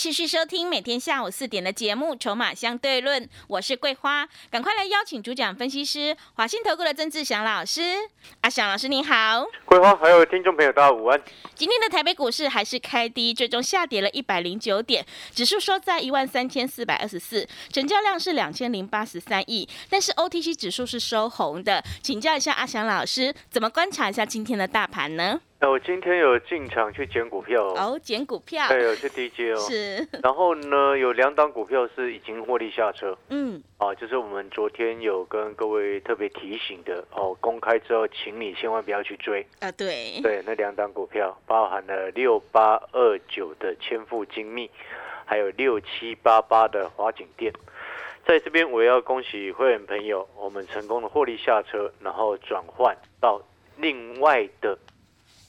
欢迎持续收听每天下午四点的节目《筹码相对论》，我是桂花，赶快来邀请主讲分析师华信投顾的曾志祥老师。阿祥老师您好，桂花还有听众朋友大家午安。今天的台北股市还是开低，最终下跌了一百零九点，指数收在一万三千四百二十四，成交量是两千零八十三亿，但是 OTC 指数是收红的。请教一下阿祥老师，怎么观察一下今天的大盘呢？那我今天有进场去捡股票哦，哦，捡股票，对，有去 DJ 哦。是，然后呢，有两档股票是已经获利下车，嗯，啊，就是我们昨天有跟各位特别提醒的哦，公开之后，请你千万不要去追。啊，对，对，那两档股票包含了六八二九的千富精密，还有六七八八的华景店。在这边，我要恭喜会员朋友，我们成功的获利下车，然后转换到另外的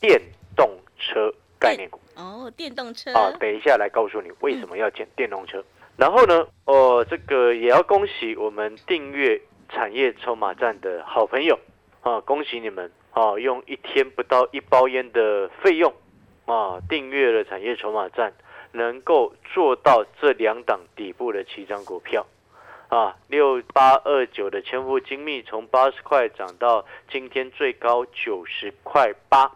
电动车概念股。哦，电动车啊，等一下来告诉你为什么要捡电动车。然后呢，哦，这个也要恭喜我们订阅产业筹码站的好朋友啊，恭喜你们啊，用一天不到一包烟的费用啊，订阅了产业筹码站，能够做到这两档底部的七张股票啊，六八二九的千富精密从八十块涨到今天最高九十块八，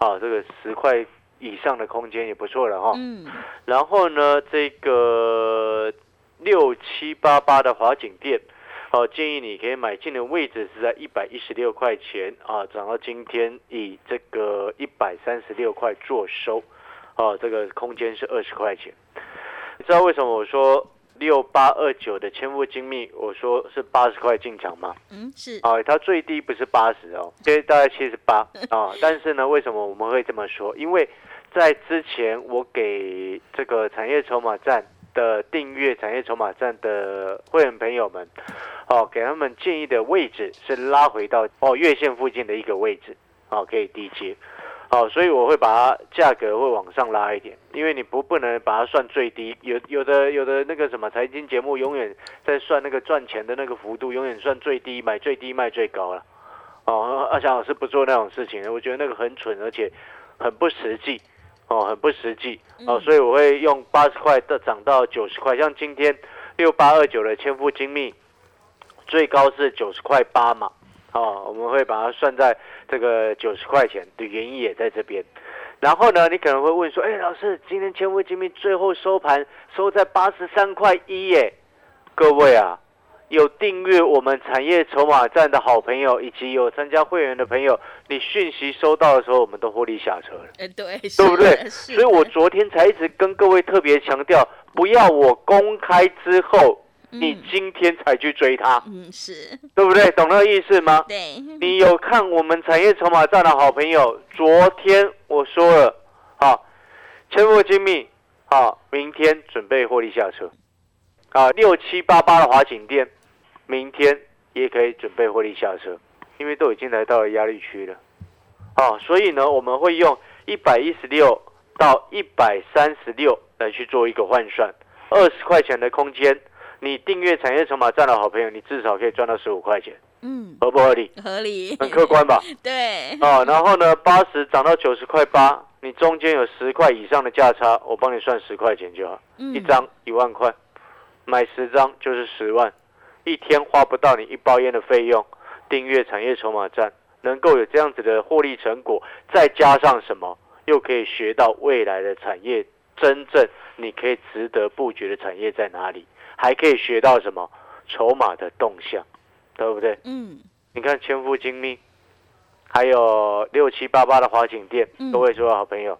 啊，这个十块。以上的空间也不错了哈，嗯，然后呢，这个六七八八的华景店，哦，建议你可以买进的位置是在一百一十六块钱啊，涨到今天以这个一百三十六块做收，哦，这个空间是二十块钱。你知道为什么我说六八二九的千富精密，我说是八十块进场吗？嗯，是，啊，它最低不是八十哦，大概七十八 啊，但是呢，为什么我们会这么说？因为在之前，我给这个产业筹码站的订阅产业筹码站的会员朋友们，哦，给他们建议的位置是拉回到哦月线附近的一个位置，哦，可以低接，哦，所以我会把它价格会往上拉一点，因为你不不能把它算最低，有有的有的那个什么财经节目永远在算那个赚钱的那个幅度，永远算最低，买最低卖最高了，哦，阿翔老师不做那种事情，我觉得那个很蠢，而且很不实际。哦，很不实际。哦，所以我会用八十块的涨到九十块，像今天六八二九的千富精密，最高是九十块八嘛，哦，我们会把它算在这个九十块钱的原因也在这边。然后呢，你可能会问说，哎，老师，今天千富精密最后收盘收在八十三块一耶，各位啊。有订阅我们产业筹码站的好朋友，以及有参加会员的朋友，你讯息收到的时候，我们都获利下车了。哎，对，对不对？所以我昨天才一直跟各位特别强调，不要我公开之后，你今天才去追它。嗯，是对不对？懂那个意思吗？对。你有看我们产业筹码站的好朋友，昨天我说了，啊，千富精密，啊，明天准备获利下车。啊，六七八八的华景店。明天也可以准备获利下车，因为都已经来到了压力区了，啊，所以呢，我们会用一百一十六到一百三十六来去做一个换算，二十块钱的空间，你订阅产业筹码站的好朋友，你至少可以赚到十五块钱，嗯，合不合理？合理，很客观吧？对，啊，然后呢，八十涨到九十块八，你中间有十块以上的价差，我帮你算十块钱就好，一张一万块，买十张就是十万。一天花不到你一包烟的费用，订阅产业筹码站，能够有这样子的获利成果，再加上什么，又可以学到未来的产业真正你可以值得布局的产业在哪里，还可以学到什么筹码的动向，对不对？嗯，你看千富精密，还有六七八八的华景店，各位说好朋友，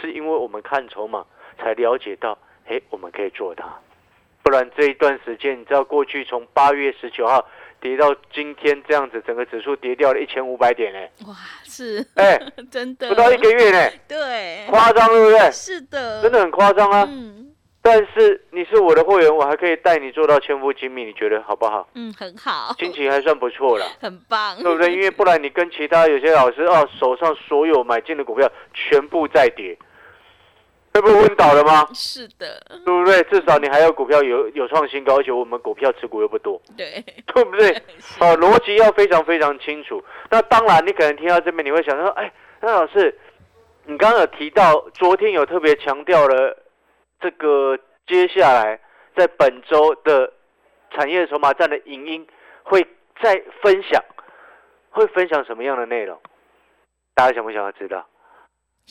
是因为我们看筹码才了解到，哎，我们可以做它。不然这一段时间，你知道过去从八月十九号跌到今天这样子，整个指数跌掉了一千五百点嘞！哇，是，哎，真的。不到一个月呢，对，夸张对不对？是的，真的很夸张啊，嗯，但是你是我的会员，我还可以带你做到千夫精密，你觉得好不好？嗯，很好，心情还算不错了，很棒，对不对？因为不然你跟其他有些老师哦，手上所有买进的股票全部在跌，这不昏倒了吗？是的，对不对？至少你还有股票有有创新高，而且我们股票持股又不多，对，对不对？是哦，逻辑要非常非常清楚。那当然，你可能听到这边，你会想说，哎，那老师，你刚刚有提到，昨天有特别强调了这个接下来在本周的产业筹码站的影音会再分享，会分享什么样的内容？大家想不想要知道？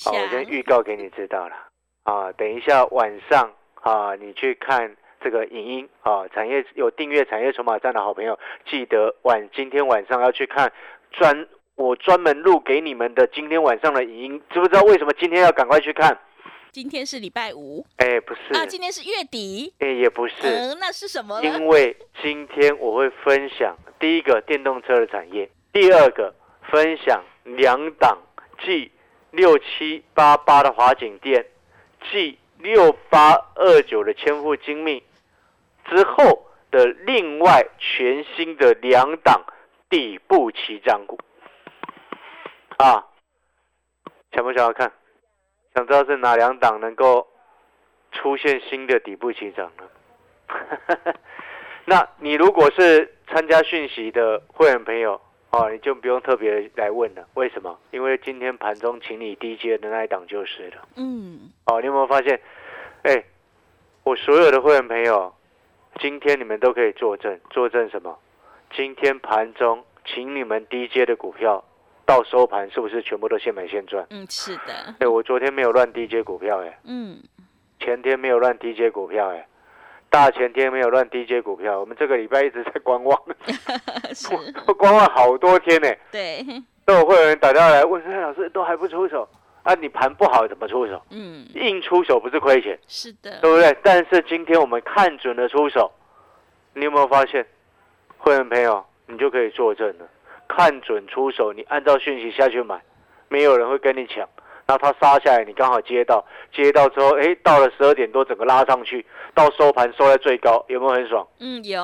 好，我先预告给你知道了啊。等一下晚上啊，你去看这个影音啊，产业有订阅产业筹码站的好朋友，记得晚今天晚上要去看专我专门录给你们的今天晚上的影音，知不知道为什么今天要赶快去看？今天是礼拜五。哎，不是，啊，今天是月底，哎，也不是，嗯，那是什么呢？因为今天我会分享第一个电动车的产业，第二个分享两档 G 六七八八的华景店，，G 六八二九的千富精密。之后的另外全新的两档底部起涨股。啊，想不想要看？想知道是哪两档能够出现新的底部起涨呢？那你如果是参加讯息的会员朋友哦，你就不用特别来问了。为什么？因为今天盘中请你低阶的那一档就是了。嗯，哦，你有没有发现？哎，我所有的会员朋友，今天你们都可以作证，作证什么？今天盘中请你们低阶的股票，到收盘是不是全部都现买现赚？嗯，是的，哎，我昨天没有乱低接股票，哎，嗯，前天没有乱低接股票，哎，大前天没有乱低接股票，我们这个礼拜一直在观望，是，观望好多天呢。对，都有会有人打电话来问，哎，老师都还不出手啊？你盘不好怎么出手？嗯，硬出手不是亏钱，是的，对不对？但是今天我们看准了出手，你有没有发现，会员朋友，你就可以作证了。看准出手，你按照讯息下去买，没有人会跟你抢。然后它杀下来，你刚好接到，接到之后，哎，到了十二点多，整个拉上去，到收盘收在最高，有没有很爽？嗯，有，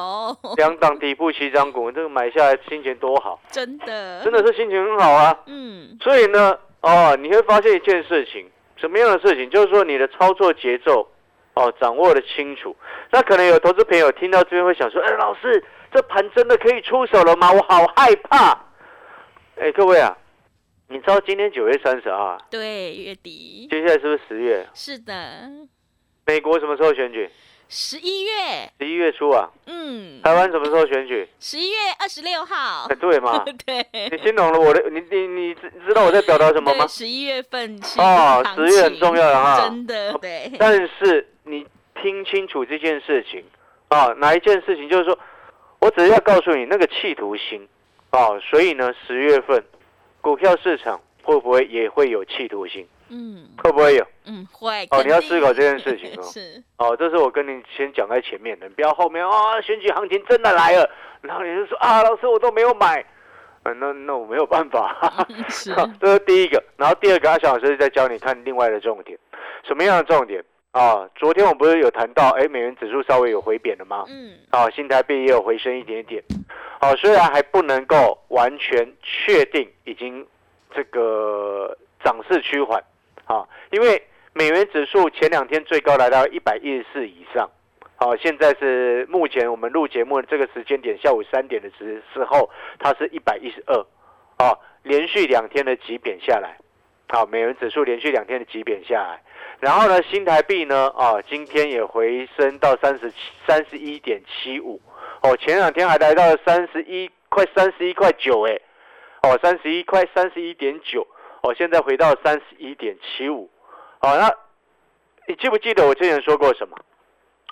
两档底部起涨股，这个买下来心情多好，真的，真的是心情很好啊。嗯，所以呢，哦，你会发现一件事情，什么样的事情？就是说你的操作节奏，哦，掌握的清楚。那可能有投资朋友听到这边会想说，哎，老师，这盘真的可以出手了吗？我好害怕。哎，各位啊，你知道今天九月三十号啊，对，月底，接下来是不是十月？是的，美国什么时候选举？十一月，十一月初啊。嗯，台湾什么时候选举？十一月二十六号哎，，对嘛？对，你听懂了我的？你你你知知道我在表达什么吗？十一月份是哦十月很重要了哈真的，对，但是你听清楚这件事情啊，哪一件事情？就是说我只是要告诉你那个企图心啊，所以呢，十月份股票市场会不会也会有企图心？嗯会不会有？嗯，会，哦，你要思考这件事情哦。是，哦，这是我跟你先讲在前面的，你不要后面啊，选举行情真的来了，然后你就说啊，老师我都没有买，啊、那那我没有办法。是，这是第一个，然后第二个，阿小老师再教你看另外的重点，什么样的重点啊？昨天我不是有谈到，哎，美元指数稍微有回贬了吗？嗯，啊，新台币也有回升一点点，好、虽然还不能够完全确定已经这个涨势趋缓，啊，因为美元指数前两天最高来到一百一十四以上，好、现在是目前我们录节目的这个时间点，下午三点的时时候，它是一百一十二，啊，连续两天的急贬下来，好、美元指数连续两天的急贬下来，然后呢，新台币呢，啊，今天也回升到三十七三十一点七五，哦，前两天还来到三十一快三十一块九，哎，哦，三十一块三十一点九，哦，现在回到三十一点七五，好，那你记不记得我之前说过什么？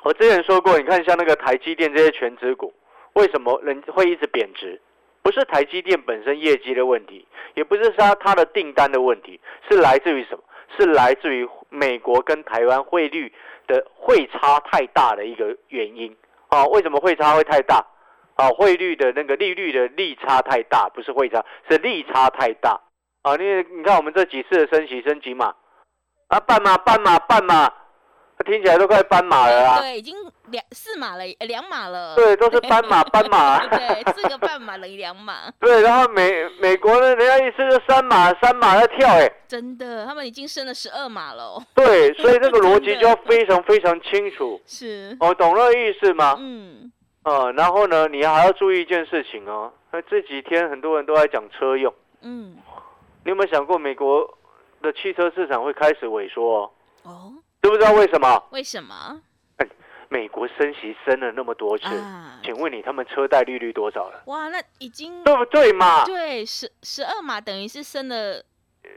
我之前说过，你看像那个台积电这些全职股，为什么人会一直贬值？不是台积电本身业绩的问题，也不是它它的订单的问题，是来自于什么？是来自于美国跟台湾汇率的汇差太大的一个原因啊？为什么汇差会太大？啊，汇率的那个利率的利差太大，不是汇差，是利差太大啊！你你看我们这几次的升息升级嘛，啊，半码半码半码，听起来都快斑马了啊！对，已经两四码了，呃两码了。对，都是斑马，斑马。对，四个半马等于两码。对，然后美美国呢，人家意思就三码，三码在跳，哎，真的，他们已经升了十二码了哦。对，所以这个逻辑就要 非常非常清楚。是，哦，懂那个意思吗？嗯，呃，然后呢，你还要注意一件事情哦。那这几天很多人都在讲车用，嗯，你有没有想过美国的汽车市场会开始萎缩、哦？哦，知不知道为什么？为什么？美国升息升了那么多次，啊，请问你他们车贷利率多少了？哇，那已经对不对嘛？对十十二码等于是升了，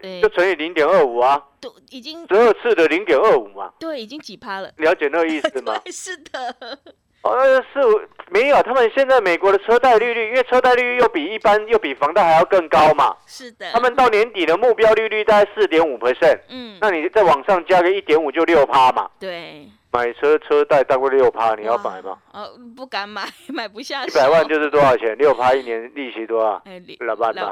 对就，乘以零点二五啊，都已经十二次的零点二五嘛，对，已经几趴了。了解那个意思吗？是的，哦，是没有，他们现在美国的车贷利率，因为车贷利率又比一般又比房贷还要更高嘛，是的。他们到年底的目标利率大概四点五 percent，嗯，那你再往上加个一点五就六趴嘛，对，买车车贷大概六趴，你要买吗？哇？哦，不敢买，买不下。一百万就是多少钱？六趴一年利息多少？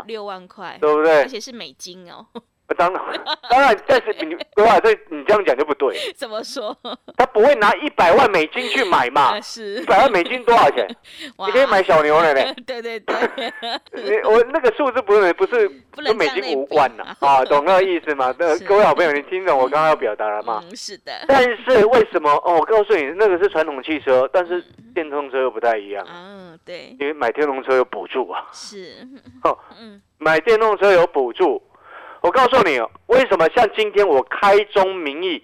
六万块，对不对而？且是美金哦。当然，当然，但是你对吧？这你这样讲就不对，怎么说？他不会拿一百万美金去买嘛啊，？是一百万美金多少钱？哇你可以买小牛了嘞。对对对，你我那个数字不是不是跟美金无关呐啊，懂那个意思吗？那各位好朋友，你听懂我刚刚要表达了吗？嗯，是的，但是为什么？哦，我告诉你，那个是传统汽车，但是电动车又不太一样，嗯，对，因为买电动车有补助啊。是，哦，嗯买电动车有补助。我告诉你哦，为什么像今天我开宗明义，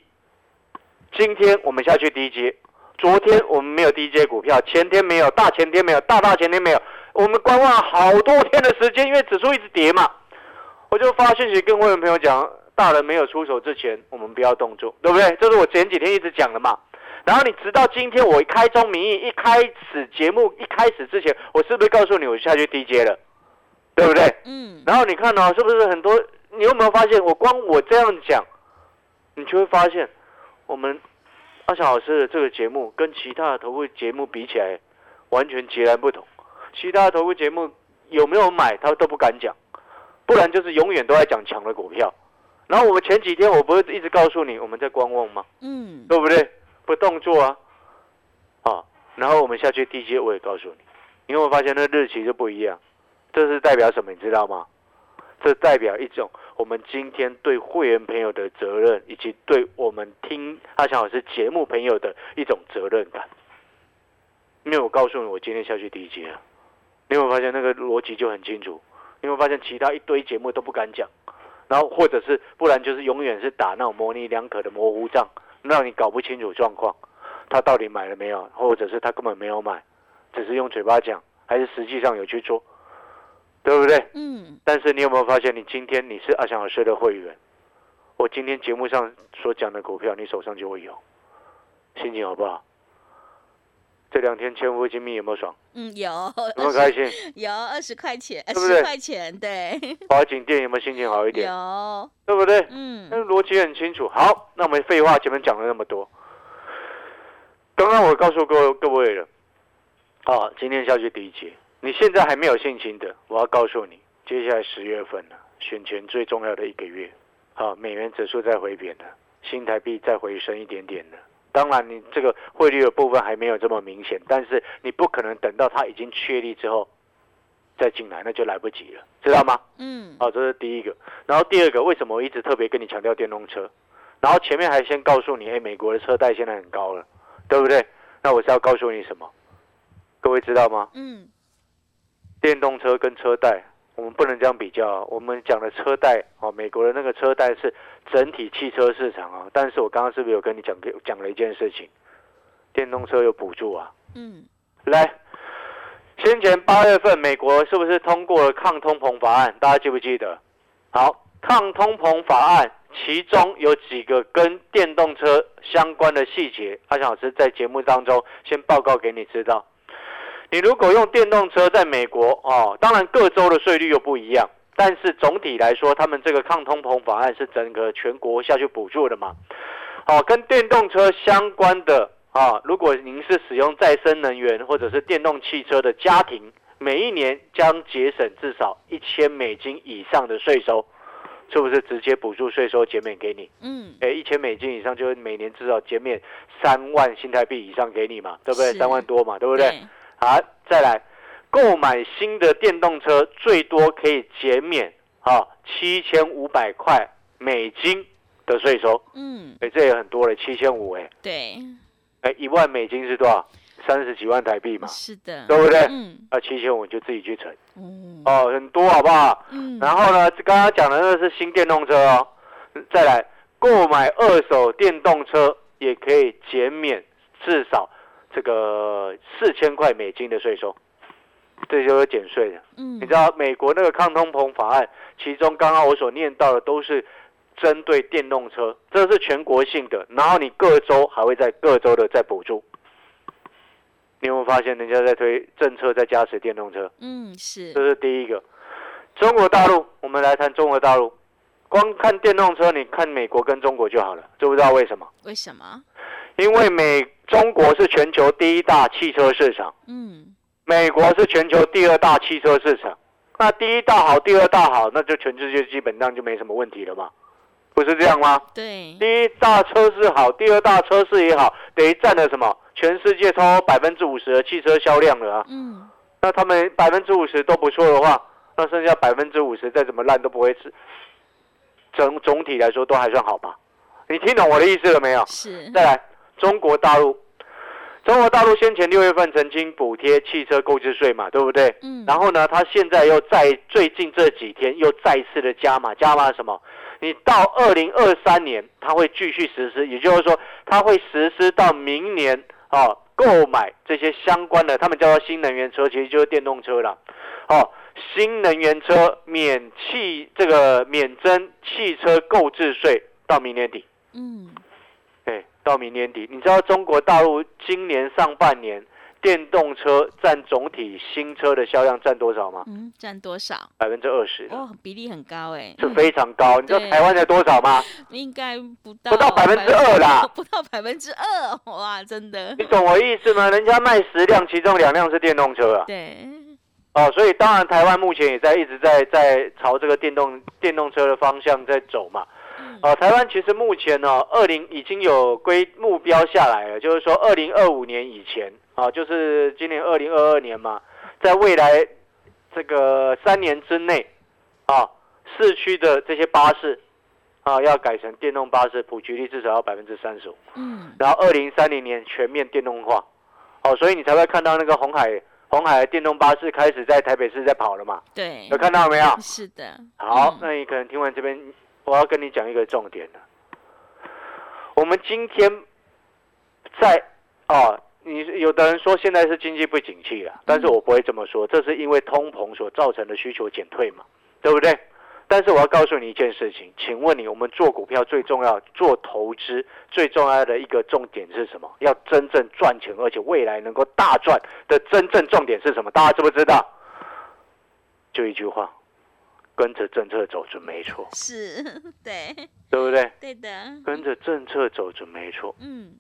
今天我们下去低阶，昨天我们没有低阶股票，前天没有，大前天没有，大大前天没有，我们观望好多天的时间，因为指数一直跌嘛，我就发信息跟会员朋友讲，大人没有出手之前，我们不要动作，对不对？这是我前几天一直讲的嘛。然后你直到今天我开宗明义，一开始节目一开始之前，我是不是告诉你我下去 DJ 了，对不对？嗯，然后你看哦，是不是很多？你有没有发现，我光我这样讲，你就会发现，我们阿翔老师的这个节目跟其他的投顾节目比起来，完全截然不同。其他的投顾节目有没有买，他都不敢讲，不然就是永远都在讲强的股票。然后我们前几天我不是一直告诉你我们在观望吗？嗯，对不对？不动作啊，啊，然后我们下去低阶，我也告诉你，你有没有发现那日期就不一样？这是代表什么？你知道吗？这代表一种我们今天对会员朋友的责任，以及对我们听阿强老师节目朋友的一种责任感。因为我告诉你，我今天下去低阶了，你有没有发现那个逻辑就很清楚？你有没有发现其他一堆节目都不敢讲，然后或者是不然就是永远是打那种模棱两可的模糊仗。让你搞不清楚状况，他到底买了没有，或者是他根本没有买，只是用嘴巴讲，还是实际上有去做，对不对？嗯，但是你有没有发现，你今天你是阿翔老师的会员，我今天节目上所讲的股票，你手上就会有，心情好不好？这两天千夫精密有没有爽？嗯，有，有没有开心？有二十块钱，十块钱，对，华景店有没有心情好一点？有，对不对？嗯那逻辑很清楚。好，那我们废话前面讲了那么多，刚刚我告诉各位各位了，啊，今天下去第一节，你现在还没有信心的，我要告诉你，接下来十月份了，选前最重要的一个月，好，美元指数再回贬了，新台币再回升一点点了。当然，你这个汇率的部分还没有这么明显，但是你不可能等到它已经确立之后再进来，那就来不及了，知道吗？嗯，好，这是第一个。然后第二个，为什么我一直特别跟你强调电动车？然后前面还先告诉你，哎，美国的车贷现在很高了，对不对？那我是要告诉你什么？各位知道吗？嗯，电动车跟车贷，我们不能这样比较。我们讲的车贷，哦，美国的那个车贷是整体汽车市场啊。但是我刚刚是不是有跟你讲讲了一件事情？电动车有补助啊。嗯，来，先前八月份美国是不是通过了抗通膨法案？大家记不记得？好，抗通膨法案其中有几个跟电动车相关的细节，阿翔老师在节目当中先报告给你知道。你如果用电动车在美国哦，当然各州的税率又不一样，但是总体来说，他们这个抗通膨法案是整个全国下去补助的嘛。好、跟电动车相关的啊，如果您是使用再生能源或者是电动汽车的家庭，每一年将节省至少一千美金以上的税收，是不是直接补助税收减免给你？嗯，哎，一千美金以上就是每年至少减免三万新台币以上给你嘛，对不对？三万多嘛，对不对？好，再来购买新的电动车，最多可以减免啊七千五百块美金的税收。嗯，哎，这也很多了，七千五哎，对，哎，一万美金是多少？三十几万台币嘛，是的，对不对？嗯，啊，七千五就自己去乘哦，哦，很多好不好？嗯，然后呢，刚刚讲的那是新电动车哦，再来购买二手电动车也可以减免至少这个四千块美金的税收，这就是减税的。嗯，你知道美国那个抗通膨法案，其中刚刚我所念到的都是针对电动车，这是全国性的，然后你各州还会在各州的再补助。你有没有发现人家在推政策在加持电动车？嗯，是这，是第一个。中国大陆，我们来谈中国大陆。光看电动车，你看美国跟中国就好了，知不知道为什么？为什么？因为美中国是全球第一大汽车市场，嗯，美国是全球第二大汽车市场。那第一大好，第二大好，那就全世界基本上就没什么问题了嘛，不是这样吗？对，第一大车市好，第二大车市也好，等于占了什么？全世界超过百分之五十的汽车销量了啊！嗯，那他们百分之五十都不错的话，那剩下百分之五十再怎么烂都不会是，整总体来说都还算好吧？你听懂我的意思了没有？是，再来，中国大陆，中国大陆先前六月份曾经补贴汽车购置税嘛，对不对？嗯，然后呢，他现在又在最近这几天又再次的加码，加码什么？你到二零二三年，他会继续实施，也就是说，他会实施到明年啊。购买这些相关的，他们叫做新能源车，其实就是电动车了。哦，新能源车免汽这个免征汽车购置税到明年底。嗯，对，到明年底，你知道中国大陆今年上半年电动车占总体新车的销量占多少吗？嗯，占多少？百分之二十，哦，比例很高哎，是非常高。你知道 台湾才多少吗？应该不到不到百分之二啦，不到百分之二，哇，真的你，懂我意思吗？人家卖十辆，其中两辆是电动车啊。对，哦，所以当然台湾目前也在一直在在朝这个电动电动车的方向在走嘛。台湾其实目前呢、二零已经有规目标下来了，就是说二零二五年以前啊，就是今年二零二二年嘛，在未来这个三年之内啊，市区的这些巴士啊要改成电动巴士，普及率至少要百分之三十五，嗯，然后二零三零年全面电动化。哦，所以你才会看到那个红海红海的电动巴士开始在台北市在跑了嘛？对有，看到没有？是的，好嗯，那你可能听完这边，我要跟你讲一个重点了。我们今天在啊，你有的人说现在是经济不景气了，但是我不会这么说，这是因为通膨所造成的需求减退嘛，对不对？但是我要告诉你一件事情，请问你，我们做股票最重要、做投资最重要的一个重点是什么？要真正赚钱，而且未来能够大赚的真正重点是什么？大家知不知道？就一句话，跟着政策走准没错，是，对，对不对？对的，跟着政策走准没错。嗯，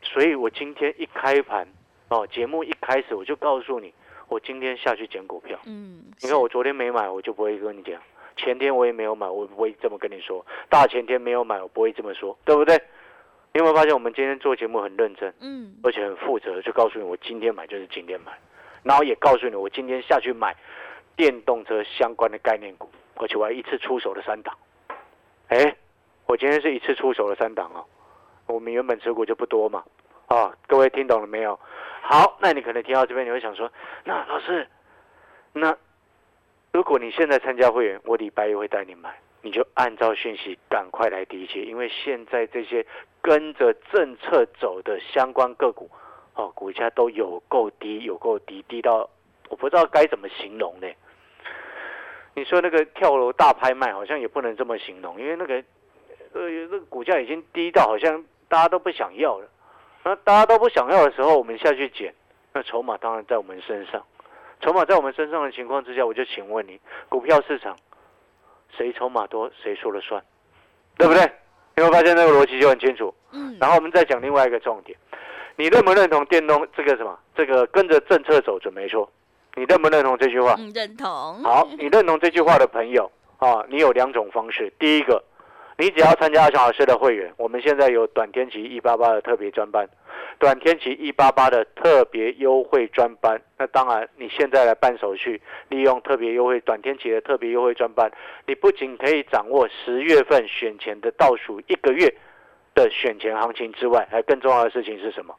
所以我今天一开盘，哦，节目一开始我就告诉你，我今天下去捡股票。嗯，你看我昨天没买，我就不会跟你讲；前天我也没有买，我不会这么跟你说；大前天没有买，我不会这么说，对不对？你有没有发现我们今天做节目很认真，嗯，而且很负责，就告诉你我今天买就是今天买，然后也告诉你我今天下去买电动车相关的概念股，而且我还一次出手了三档。哎，我今天是一次出手了三档哦，我们原本持股就不多嘛。啊，各位听懂了没有？好，那你可能听到这边，你会想说，那老师，那如果你现在参加会员，我礼拜一会带你买，你就按照讯息赶快来理解，因为现在这些跟着政策走的相关个股，哦，股价都有够低，有够低，低到我不知道该怎么形容呢。你说那个跳楼大拍卖，好像也不能这么形容，因为那个呃那个股价已经低到好像大家都不想要了。那大家都不想要的时候，我们下去捡，那筹码当然在我们身上。筹码在我们身上的情况之下，我就请问你，股票市场谁筹码多谁说了算，对不对？你会发现那个逻辑就很清楚。嗯，然后我们再讲另外一个重点，你认不认同电动这个什么？这个跟着政策走准没错。你认不认同这句话？嗯，认同，好，你认同这句话的朋友，啊，你有两种方式。第一个，你只要参加阿强老师的会员，我们现在有短天期一八八的特别专班，短天期一八八的特别优惠专班。那当然，你现在来办手续，利用特别优惠短天期的特别优惠专班，你不仅可以掌握十月份选前的倒数一个月的选前行情之外，还更重要的事情是什么？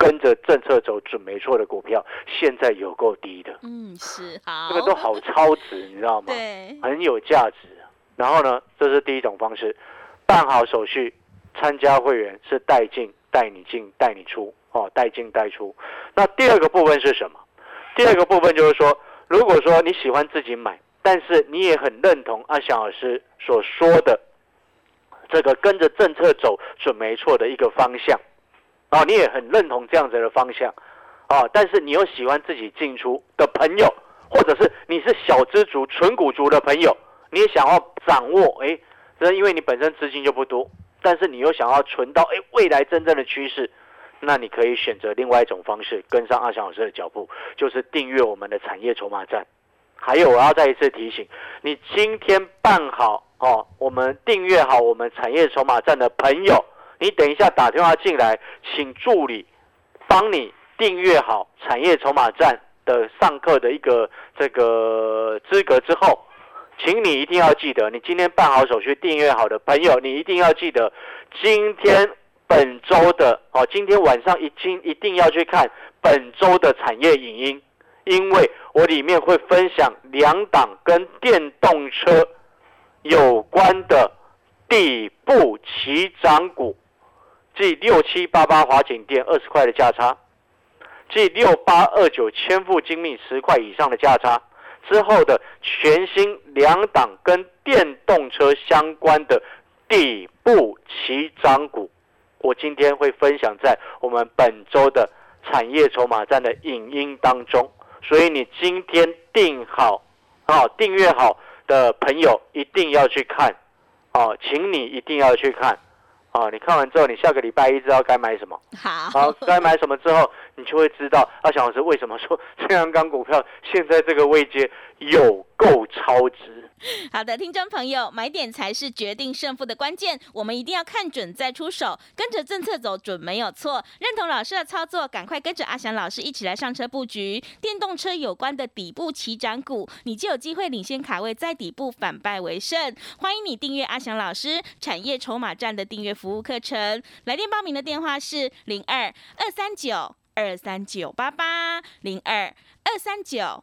跟着政策走准没错的股票，现在有够低的，嗯，是好，这个都好超值，你知道吗？对，很有价值。然后呢，这是第一种方式，办好手续，参加会员是带进带你进带你出哦，带进带出。那第二个部分是什么？第二个部分就是说，如果说你喜欢自己买，但是你也很认同阿翔老师所说的这个跟着政策走准没错的一个方向。啊，你也很认同这样子的方向，啊，但是你又喜欢自己进出的朋友，或者是你是小资族、纯股族的朋友，你也想要掌握，哎，这因为你本身资金就不多，但是你又想要存到，哎，未来真正的趋势，那你可以选择另外一种方式，跟上阿翔老师的脚步，就是订阅我们的产业筹码站。还有，我要再一次提醒你，今天办好哦，我们订阅好我们产业筹码站的朋友。你等一下打电话进来，请助理帮你订阅好产业筹码站的上课的一个这个资格之后，请你一定要记得，你今天办好手续订阅好的朋友，你一定要记得今天本周的哦，今天晚上一经一定要去看本周的产业影音，因为我里面会分享两档跟电动车有关的底部起涨股。即六七八八华景店二十块的价差，即六八二九千富精密十块以上的价差之后的全新两档跟电动车相关的底部起涨股，我今天会分享在我们本周的产业筹码站的影音当中，所以你今天订好啊订阅好的朋友一定要去看啊，请你一定要去看。啊，你看完之后，你下个礼拜一知道该买什么。好，该买什么之后，你就会知道阿翔老师为什么说 这样钢股票现在这个位阶有够超值。好的，听众朋友，买点才是决定胜负的关键，我们一定要看准再出手，跟着政策走准没有错。认同老师的操作，赶快跟着阿翔老师一起来上车布局电动车有关的底部起涨股，你就有机会领先卡位，在底部反败为胜。欢迎你订阅阿翔老师产业筹码站的订阅服务课程，来电报名的电话是零二二三九二三九八八零二二三九。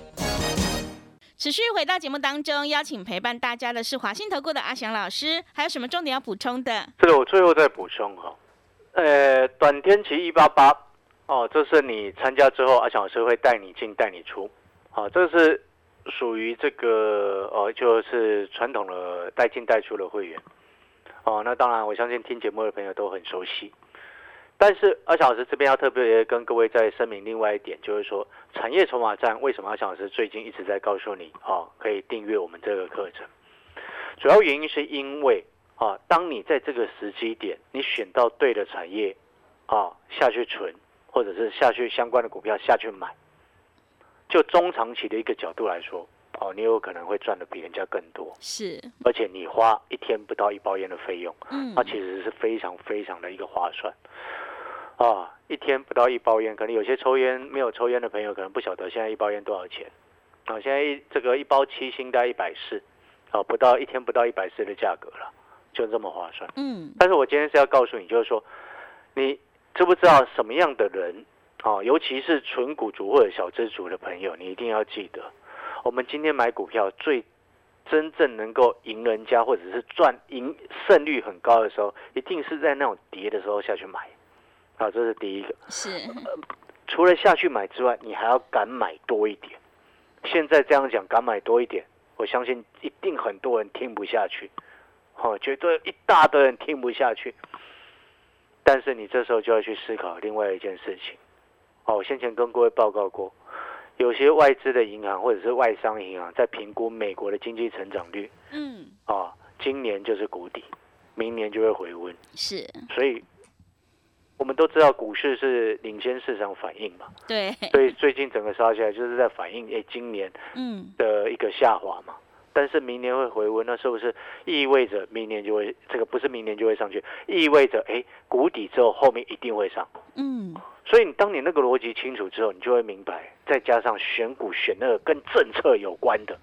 持续回到节目当中，邀请陪伴大家的是华信投顾的阿翔老师，还有什么重点要补充的？这个我最后再补充哈，呃，短天期一八八。哦，这是你参加之后，阿翔老师会带你进带你出，好，这是属于这个哦，就是传统的带进带出的会员，哦，那当然我相信听节目的朋友都很熟悉，但是阿小老师这边要特别跟各位再声明另外一点，就是说产业筹码站为什么阿小老师最近一直在告诉你，哦，可以订阅我们这个课程，主要原因是因为啊，当你在这个时机点，你选到对的产业，啊，下去存。或者是下去相关的股票下去买，就中长期的一个角度来说，哦，你有可能会赚的比人家更多，是，而且你花一天不到一包烟的费用，嗯，那其实是非常非常的一个划算，啊，一天不到一包烟，可能有些抽烟没有抽烟的朋友可能不晓得现在一包烟多少钱，啊，现在一这个一包七星概一百四，啊，不到一天不到一百四的价格了，就这么划算，嗯，但是我今天是要告诉你，就是说你。知不知道什么样的人啊？尤其是纯股族或者小资族的朋友，你一定要记得，我们今天买股票最真正能够赢人家，或者是赚赢胜率很高的时候，一定是在那种跌的时候下去买。好，这是第一个。是，除了下去买之外，你还要敢买多一点。现在这样讲，敢买多一点，我相信一定很多人听不下去。哦，绝对一大堆人听不下去。但是你这时候就要去思考另外一件事情。哦，我先前跟各位报告过，有些外资的银行或者是外商银行在评估美国的经济成长率。嗯，啊，今年就是谷底，明年就会回温。是，所以我们都知道股市是领先市场反应嘛。对，所以最近整个杀起来就是在反映，哎，今年嗯，的一个下滑嘛。但是明年会回温，那是不是意味着明年就会这个不是明年就会上去，意味着哎谷底之后后面一定会上。嗯，所以你当你那个逻辑清楚之后，你就会明白，再加上选股选那个跟政策有关的，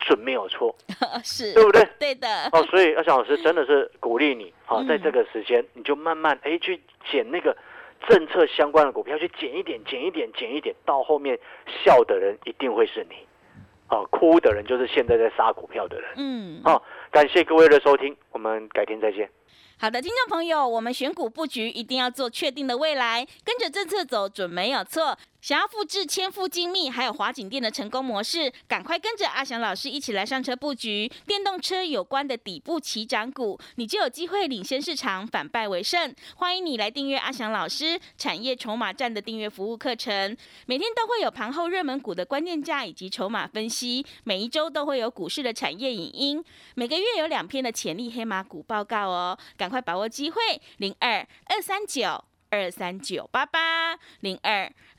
准没有错，是，对不对？对的，哦，所以阿翔老师真的是鼓励你啊，嗯在这个时间你就慢慢哎去捡那个政策相关的股票，去捡一点，捡一点，捡一点，到后面笑的人一定会是你，哦，哭的人就是现在在杀股票的人。嗯，好、感谢各位的收听，我们改天再见。好的，听众朋友，我们选股布局一定要做确定的未来，跟着政策走准没有错。想要复制千富精密还有华景店的成功模式，赶快跟着阿翔老师一起来上车布局电动车有关的底部起涨股，你就有机会领先市场，反败为胜。欢迎你来订阅阿翔老师产业筹码站的订阅服务课程，每天都会有盘后热门股的关键价以及筹码分析，每一周都会有股市的产业影音，每个月有两篇的潜力黑马股报告哦，赶快把握机会，零二二三九二三九八八零二